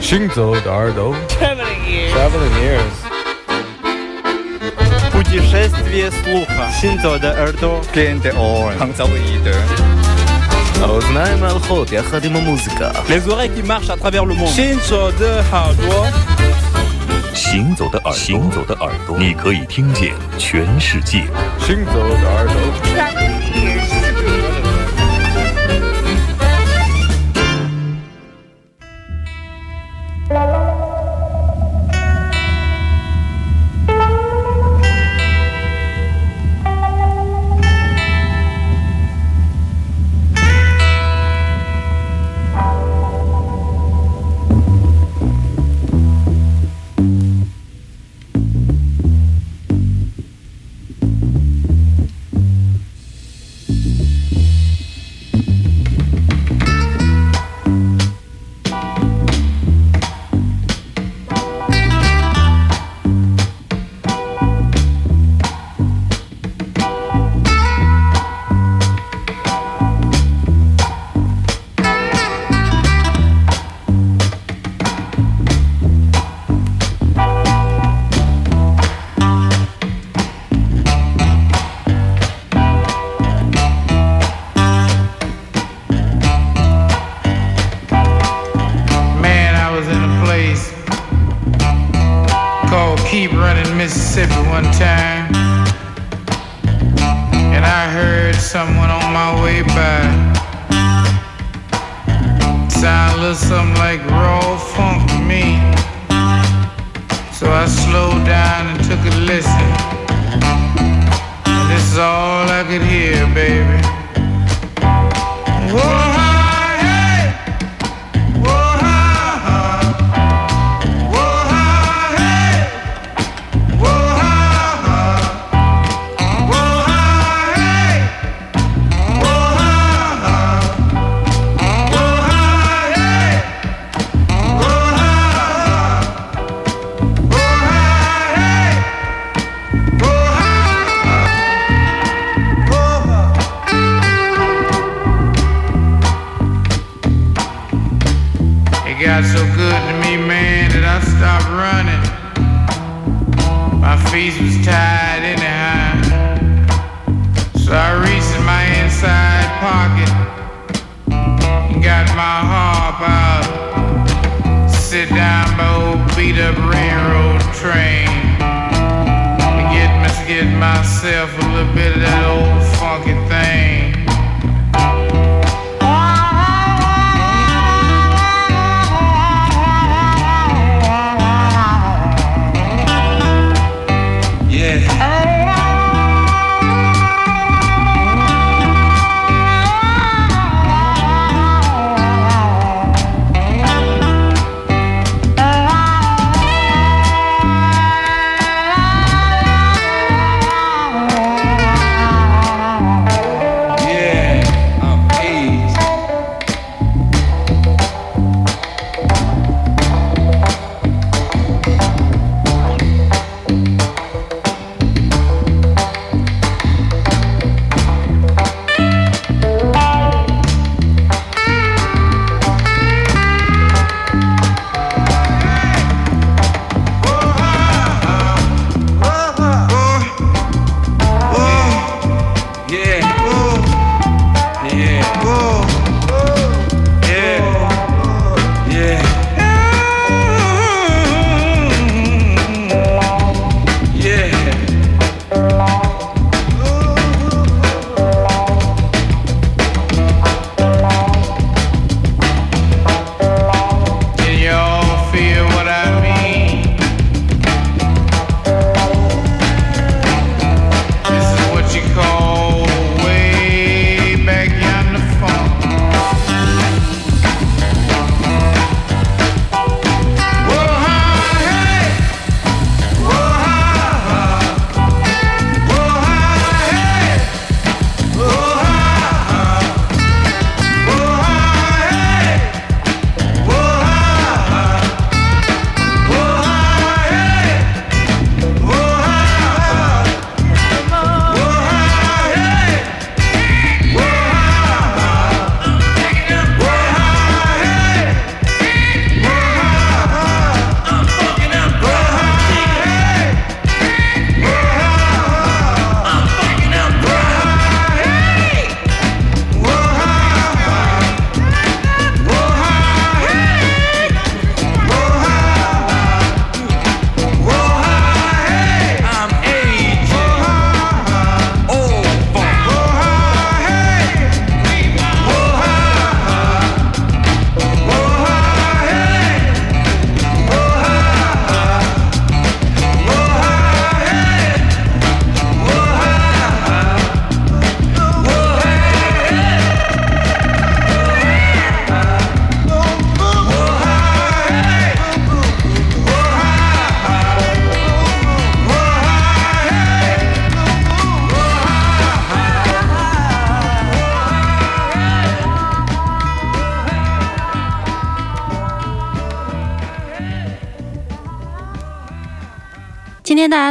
行走的耳朵，Traveling ears。Traveling ears。Путешествие слуха. 行走的耳朵，Gain the all. 行走的耳朵。האוזניים ההלכות יחד עם המוזיקה. Les oreilles qui marchent à travers le monde. 行走的耳朵。行走的耳朵，行走的耳朵，你可以听见全世界。行走的耳朵。 So I slowed down and took a listen. This is all I could hear, baby. pocket. Got my harp out. Sit down by old beat up railroad train. Get, get myself a little bit of that old funky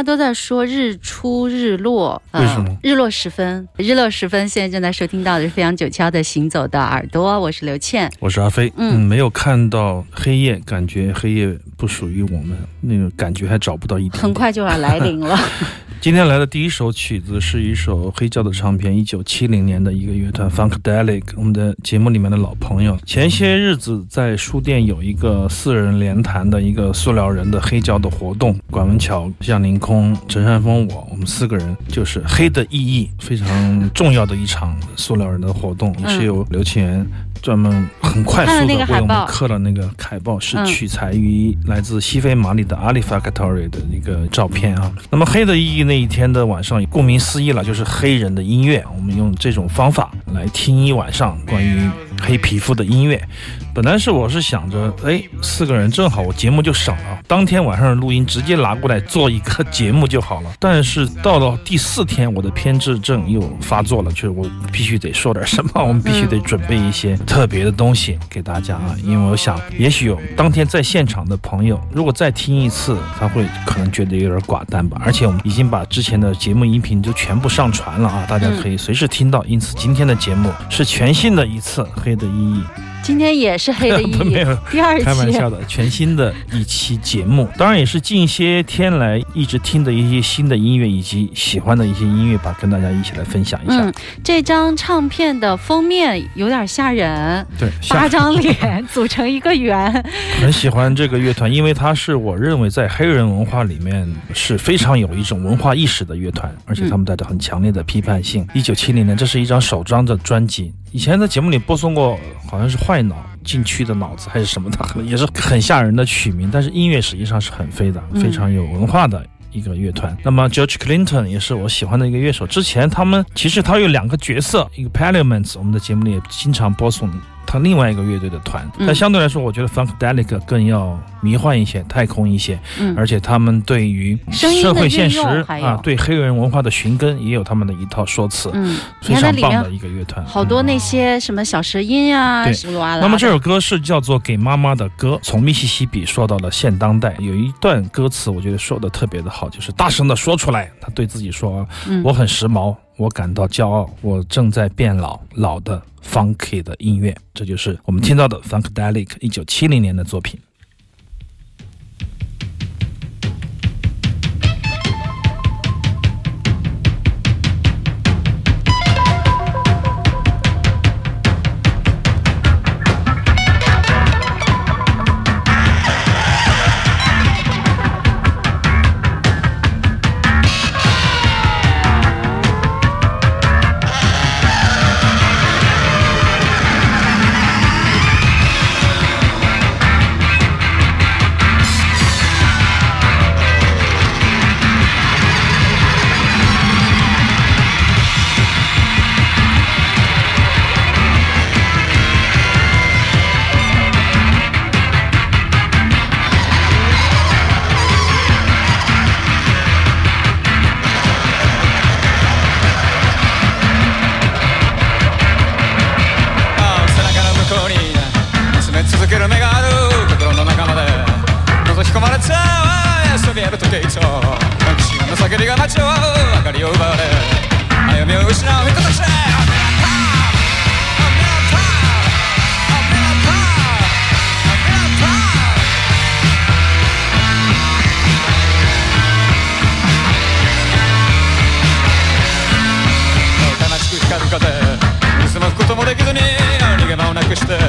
家都在说日出日落，为什么？日落时分，日落时分，现在正在收听到的是飞扬九霄的《行走的耳朵》，我是刘倩，我是阿飞。嗯没有看到黑夜，感觉黑夜不属于我们，那个感觉还找不到一点点。很快就要来临了。今天来的第一首曲子是一首黑胶的唱片，一九七零年的一个乐团 Funkadelic，我们的节目里面的老朋友。前些日子在书店有一个四人联弹的一个塑料人的黑胶的活动，管文桥、向凌空、陈山峰，我我们四个人就是黑的意义非常重要的一场塑料人的活动，也是由刘清源。专门很快速的为我们刻了那个海报，是嗯取材于来自西非马里的阿里法卡托瑞的一个照片啊。那么黑的意义那一天的晚上，顾名思义了，就是黑人的音乐。我们用这种方法来听一晚上关于黑皮肤的音乐。本来是我是想着，哎，四个人正好，我节目就省了，当天晚上的录音直接拿过来做一个节目就好了。但是到了第四天，我的偏执症又发作了，就是我必须得说点什么，我们必须得准备一些特别的东西给大家啊，因为我想，也许有当天在现场的朋友，如果再听一次，他会可能觉得有点寡淡吧。而且我们已经把之前的节目音频就全部上传了啊，大家可以随时听到。因此，今天的节目是全新的一次《黑的意义》。今天也是黑的意义 没有，第二期，开玩笑的，全新的一期节目，当然也是近些天来一直听的一些新的音乐以及喜欢的一些音乐吧，跟大家一起来分享一下。嗯，这张唱片的封面有点吓人，对，八张脸组成一个圆。很喜欢这个乐团，因为它是我认为在黑人文化里面是非常有一种文化意识的乐团，而且他们带着很强烈的批判性。一九七零年，这是一张首张的专辑。以前在节目里播送过，好像是坏脑禁区的脑子还是什么的，也是很吓人的曲名。但是音乐实际上是很飞的，嗯非常有文化的。一个乐团，那么 George Clinton 也是我喜欢的一个乐手。之前他们其实他有两个角色，一个 Parliaments，我们的节目里也经常播送他另外一个乐队的团。嗯。但相对来说，我觉得 Funkadelic 更要迷幻一些、太空一些，嗯，而且他们对于社会现实啊，对黑人文化的寻根也有他们的一套说辞，嗯，你非常棒的一个乐团。好多嗯那些什么小舌音啊，对。那么这首歌是叫做《给妈妈的歌》，从密西西比说到了现当代，有一段歌词我觉得说的特别的好，就是大声的说出来，他对自己说：“嗯。我很时髦，我感到骄傲，我正在变老，老的 funky 的音乐。”这就是我们听到的 Funkadelic 一九七零年的作品。不思議な叫びが街を明かりを奪われ歩みを失う人たち光る風水も吹くこともできずに逃げ場をなくしてよ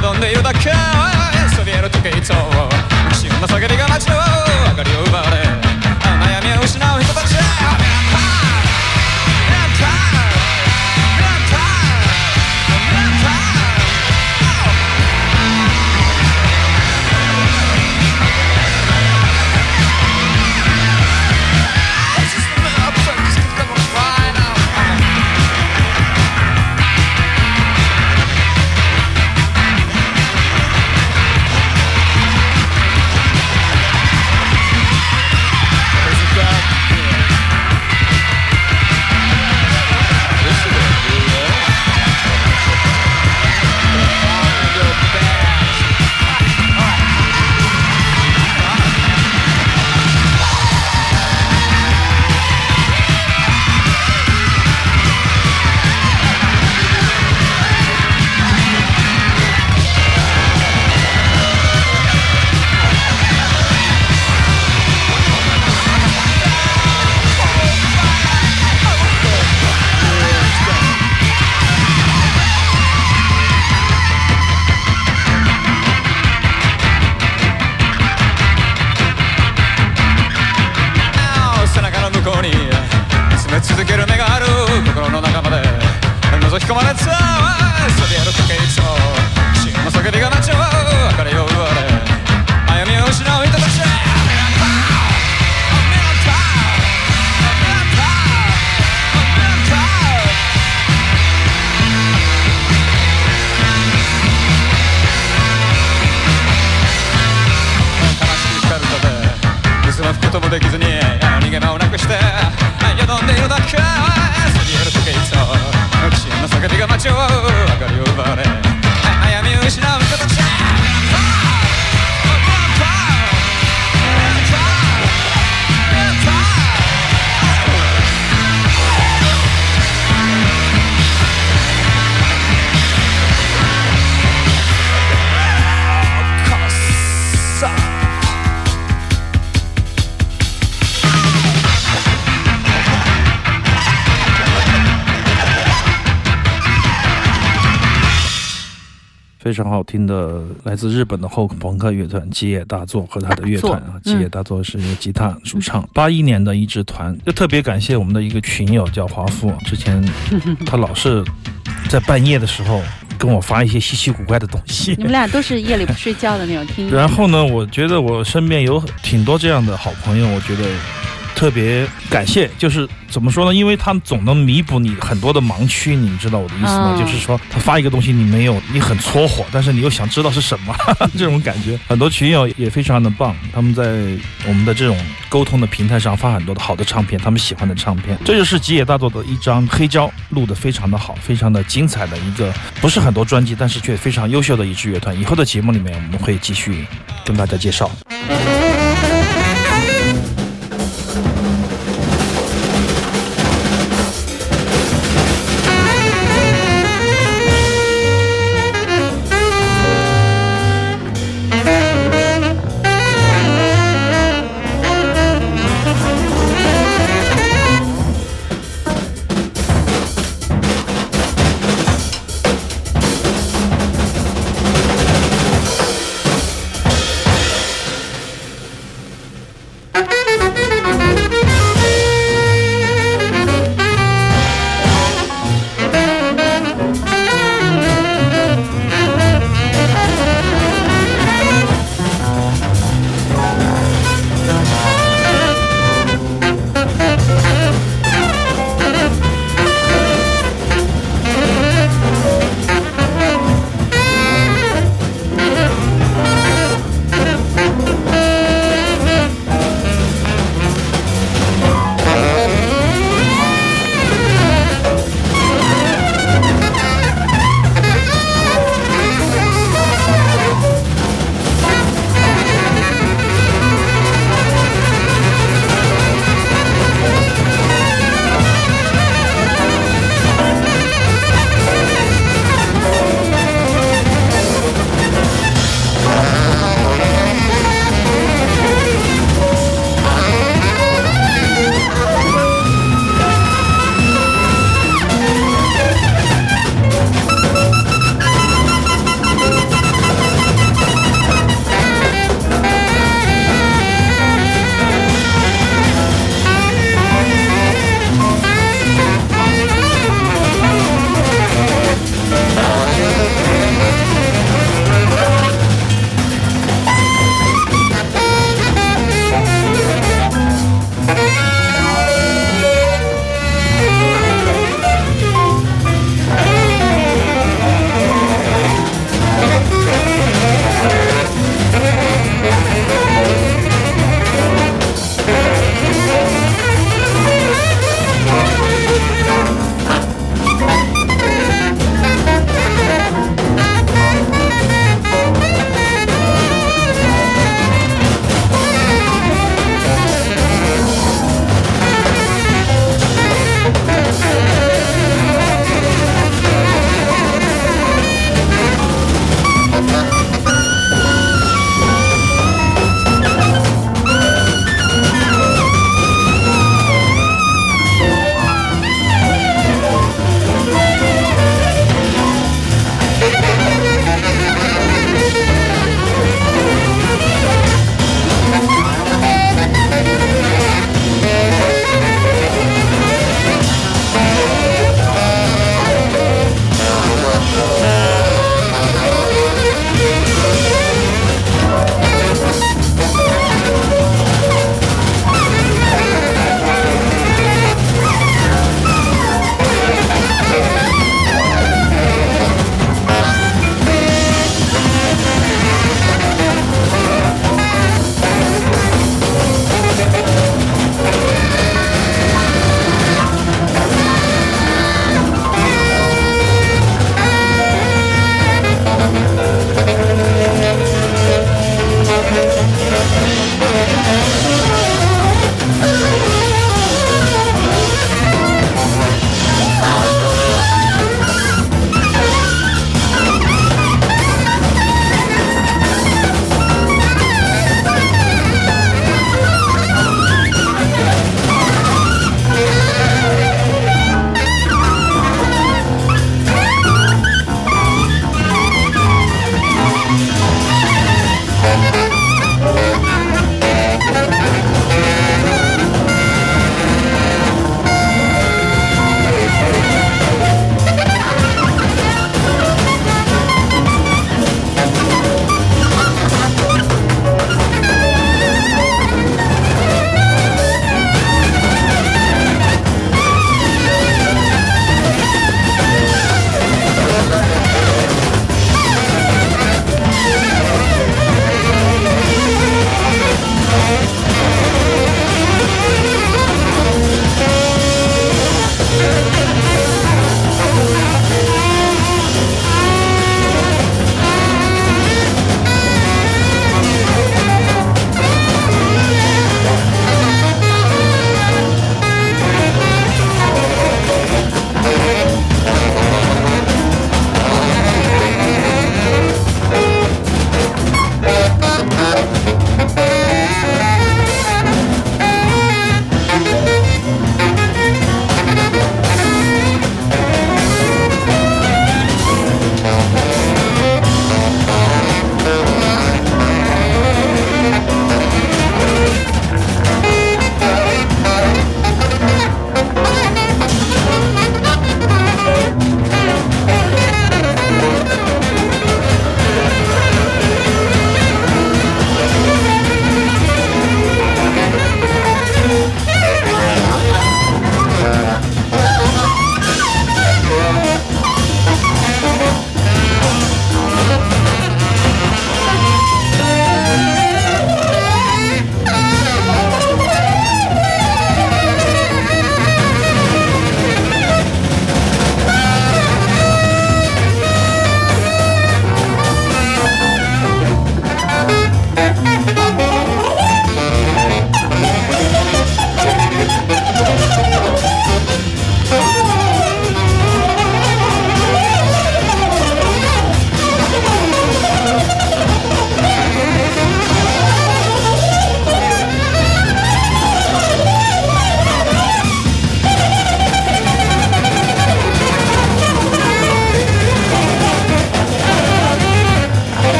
どんでいるだけ。そびえる時計と不審な叫びが街の明かりを奪われ。目がある心の中まで。覗き込まれつあわそびやる駆け引きと真の叫びが街を明かりを奪われ歩みを失う人たちこともできずに逃げ場をなくして宿んでいるだけが街を明かりを奪われ悩みを失う形非常好听的，来自日本的后朋克乐团吉野大作和他的乐团啊，嗯吉野大作是一个吉他主唱，八一年的一支团，就特别感谢我们的一个群友叫华夫，之前他老是在半夜的时候跟我发一些稀奇古怪的东西 你。们俩都是夜里不睡觉的那种听。然后呢，我觉得我身边有挺多这样的好朋友，我觉得特别感谢。就是怎么说呢？因为他们总能弥补你很多的盲区，你知道我的意思吗？嗯就是说，他发一个东西你没有，你很搓火，但是你又想知道是什么，这种感觉。很多群友也非常的棒，他们在我们的这种沟通的平台上发很多的好的唱片，他们喜欢的唱片。这就是吉野大作的一张黑胶，录的非常的好，非常的精彩的一个，不是很多专辑，但是却非常优秀的一支乐团。以后的节目里面我们会继续跟大家介绍。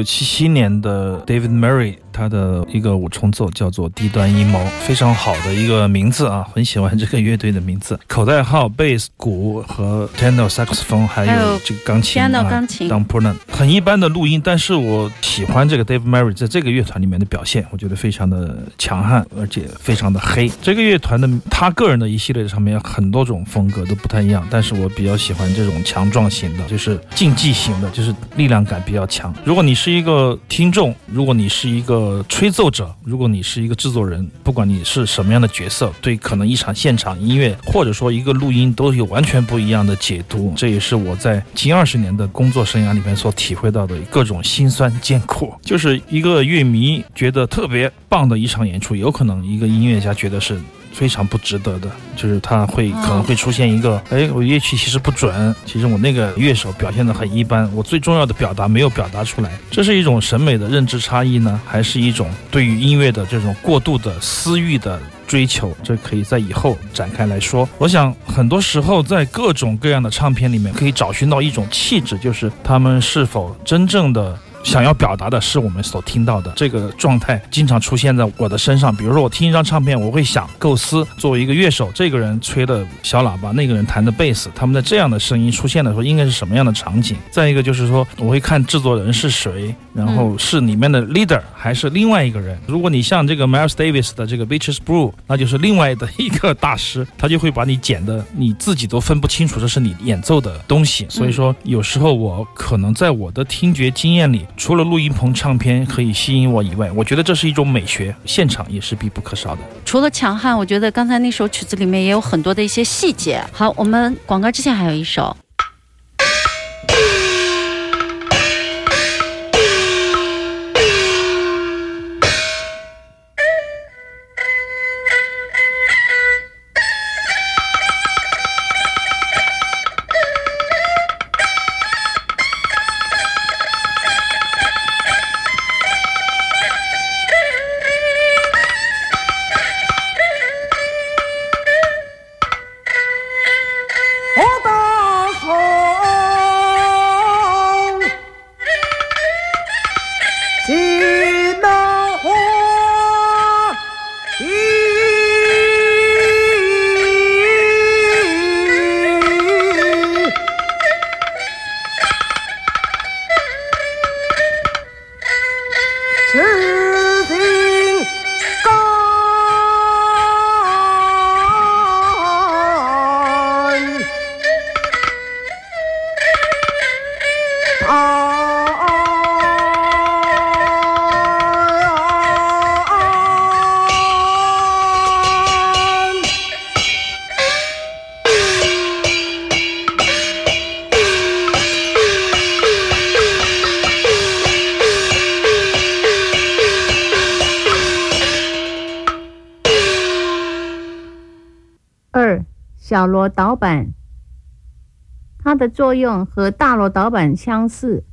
一九七七年的 David Murray 他的一个五重奏叫做《低端阴谋》，非常好的一个名字啊，很喜欢这个乐队的名字。口袋号、贝斯、鼓和 tenor saxophone，还还有有这个钢琴啊，钢琴当 p u r n 很一般的录音，但是我喜欢这个 David Murray 在这个乐团里面的表现，我觉得非常的强悍，而且非常的黑。这个乐团的他个人的一系列的唱片很多种风格都不太一样，但是我比较喜欢这种强壮型的，就是竞技型的，就是力量感比较强。如果你是一个听众，如果你是一个呃吹奏者，如果你是一个制作人，不管你是什么样的角色，对可能一场现场音乐或者说一个录音都有完全不一样的解读。这也是我在近二十年的工作生涯里面所体会到的各种辛酸艰苦。就是一个乐迷觉得特别棒的一场演出，有可能一个音乐家觉得是。非常不值得的，就是他会可能会出现一个，哎，我乐器其实不准，其实我那个乐手表现的很一般，我最重要的表达没有表达出来，这是一种审美的认知差异呢，还是一种对于音乐的这种过度的私欲的追求？这可以在以后展开来说。我想很多时候在各种各样的唱片里面可以找寻到一种气质，就是他们是否真正的。想要表达的是我们所听到的这个状态，经常出现在我的身上。比如说，我听一张唱片，我会想构思，作为一个乐手，这个人吹的小喇叭，那个人弹的贝斯，他们在这样的声音出现的时候，应该是什么样的场景？再一个就是说，我会看制作人是谁，然后是里面的 leader 还是另外一个人。如果你像这个 Miles Davis 的这个 Beaches Brew，那就是另外的一个大师，他就会把你剪的你自己都分不清楚这是你演奏的东西。所以说，有时候我可能在我的听觉经验里，除了录音棚唱片可以吸引我以外，我觉得这是一种美学，现场也是必不可少的。除了强悍，我觉得刚才那首曲子里面也有很多的一些细节。好，我们广告之前还有一首。小锣导板，它的作用和大锣导板相似，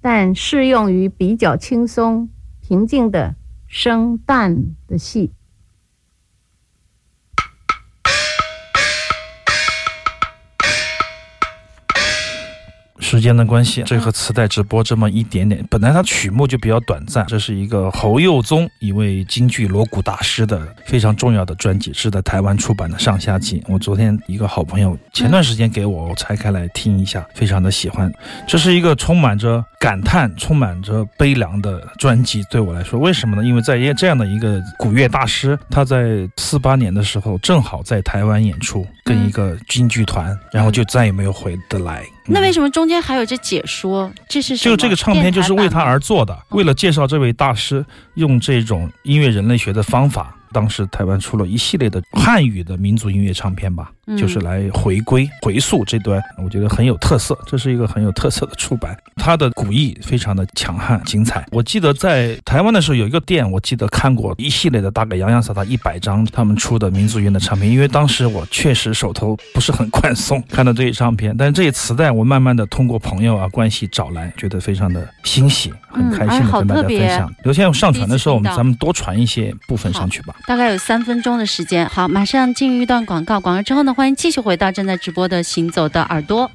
但适用于比较轻松、平静的声淡的戏。时间的关系，这和磁带直播这么一点点，本来它曲目就比较短暂。这是一个侯佑宗，一位京剧锣鼓大师的非常重要的专辑，是在台湾出版的上下集。我昨天一个好朋友前段时间给我，我拆开来听一下，非常的喜欢。这是一个充满着感叹、充满着悲凉的专辑，对我来说，为什么呢？因为在一这样的一个古乐大师，他在四八年的时候正好在台湾演出，跟一个京剧团，然后就再也没有回得来。那为什么中间还有这解说？这是就这个唱片就是为他而做的，为了介绍这位大师，用这种音乐人类学的方法。当时台湾出了一系列的汉语的民族音乐唱片吧，嗯就是来回归回溯这段，我觉得很有特色，这是一个很有特色的出版。它的古意非常的强悍精彩。我记得在台湾的时候有一个店，我记得看过一系列的大概洋洋洒洒一百张他们出的民族乐的唱片，因为当时我确实手头不是很宽松，看到这些唱片，但是这些磁带我慢慢的通过朋友啊关系找来，觉得非常的欣喜，很开心的跟大家分享。刘先生上传的时候，我们咱们多传一些部分上去吧。大概有三分钟的时间。好，马上进入一段广告。广告之后呢，欢迎继续回到正在直播的《行走的耳朵》。